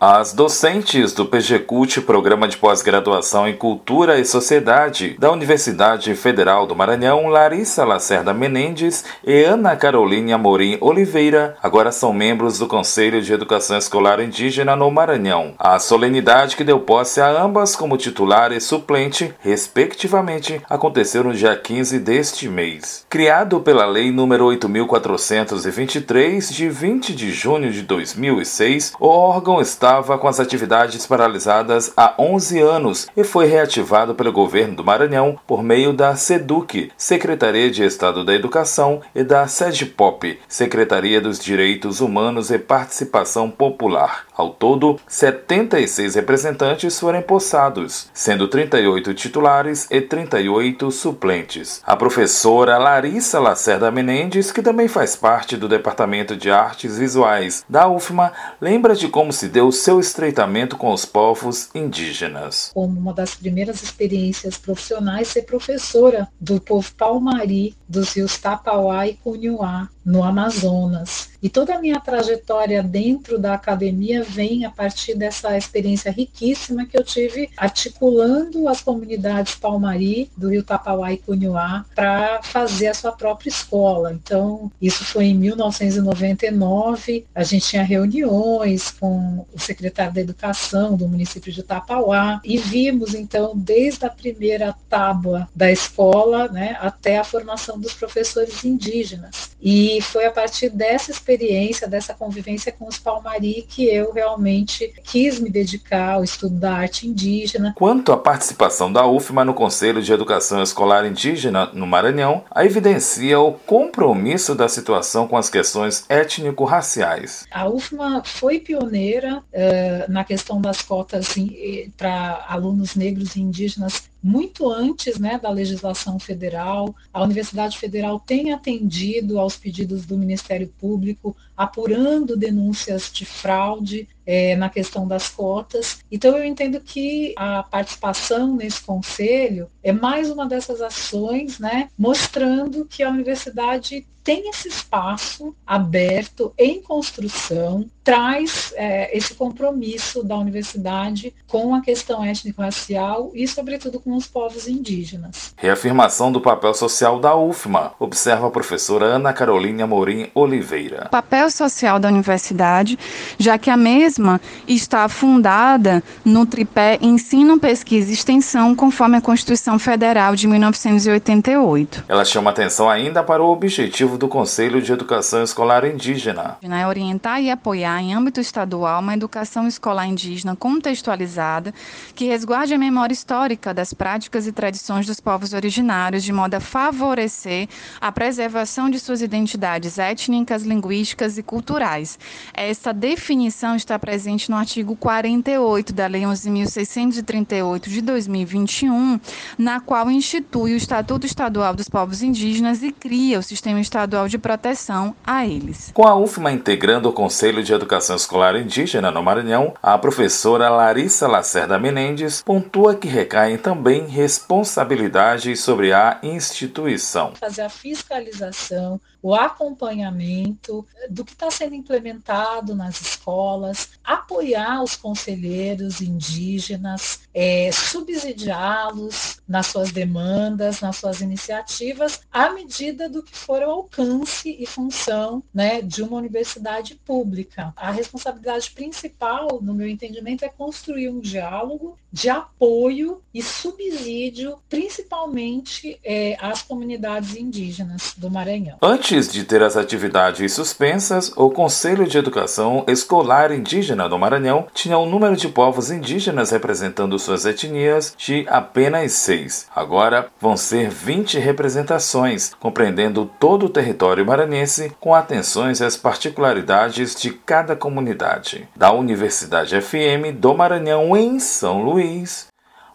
As docentes do PGCUT, Programa de Pós-Graduação em Cultura e Sociedade, da Universidade Federal do Maranhão, Larissa Lacerda Menendez e Ana Carolina Amorim Oliveira, agora são membros do Conselho de Educação Escolar Indígena no Maranhão. A solenidade que deu posse a ambas como titular e suplente, respectivamente, aconteceu no dia 15 deste mês. Criado pela Lei nº 8.423, de 20 de junho de 2006, o órgão está estava com as atividades paralisadas há 11 anos e foi reativado pelo governo do Maranhão por meio da SEDUC, Secretaria de Estado da Educação, e da SEDPOP, Secretaria dos Direitos Humanos e Participação Popular. Ao todo, 76 representantes foram empossados, sendo 38 titulares e 38 suplentes. A professora Larissa Lacerda Menendez, que também faz parte do Departamento de Artes Visuais da UFMA, lembra de como se deu seu estreitamento com os povos indígenas. Como uma das primeiras experiências profissionais, ser professora do povo Palmari, dos rios Tapauá e Cunhuá, no Amazonas. E toda a minha trajetória dentro da academia vem a partir dessa experiência riquíssima que eu tive articulando as comunidades Palmari, do Rio Tapauá e Cunhuá, para fazer a sua própria escola. Então, isso foi em 1999, a gente tinha reuniões com o secretário da Educação do município de Tapauá e vimos, então, desde a primeira tábua da escola né, até a formação dos professores indígenas. E foi a partir dessa experiência, dessa convivência com os Palmari, que eu realmente quis me dedicar ao estudo da arte indígena. Quanto à participação da UFMA no Conselho de Educação Escolar Indígena no Maranhão, a evidencia o compromisso da situação com as questões étnico-raciais. A UFMA foi pioneira uh, na questão das cotas assim, para alunos negros e indígenas muito antes né, da legislação federal. A Universidade Federal tem atendido aos pedidos do Ministério Público, apurando denúncias de fraude é, na questão das cotas. Então, eu entendo que a participação nesse conselho é mais uma dessas ações, né, mostrando que a universidade tem esse espaço aberto em construção, traz é, esse compromisso da universidade com a questão étnico-racial e, sobretudo, com os povos indígenas. Reafirmação do papel social da UFMA, observa a professora Ana Carolina Morim Oliveira. O papel social da universidade, já que a mesma está fundada no tripé ensino, pesquisa e extensão, conforme a Constituição Federal de 1988. Ela chama atenção ainda para o objetivo do Conselho de Educação Escolar Indígena. É orientar e apoiar em âmbito estadual uma educação escolar indígena contextualizada que resguarde a memória histórica das práticas e tradições dos povos originários, de modo a favorecer a preservação de suas identidades étnicas, linguísticas e culturais. Essa definição está presente no artigo 48 da Lei 11.638 de 2021, na qual institui o Estatuto Estadual dos Povos Indígenas e cria o Sistema Estadual estadual de proteção a eles. Com a UFMA integrando o Conselho de Educação Escolar Indígena no Maranhão, a professora Larissa Lacerda Menendez pontua que recaem também responsabilidades sobre a instituição. Fazer a fiscalização, o acompanhamento do que está sendo implementado nas escolas, apoiar os conselheiros indígenas, é, subsidiá-los nas suas demandas, nas suas iniciativas, à medida do que for o alcance e função né, de uma universidade pública. A responsabilidade principal, no meu entendimento, é construir um diálogo de apoio e subsídio, principalmente é, às comunidades indígenas do Maranhão. Antes de ter as atividades suspensas, o Conselho de Educação Escolar Indígena do Maranhão tinha um número de povos indígenas representando suas etnias de apenas seis. Agora vão ser 20 representações, compreendendo todo o território maranhense, com atenções às particularidades de cada comunidade. Da Universidade FM do Maranhão, em São Luís,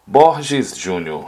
Borges Júnior.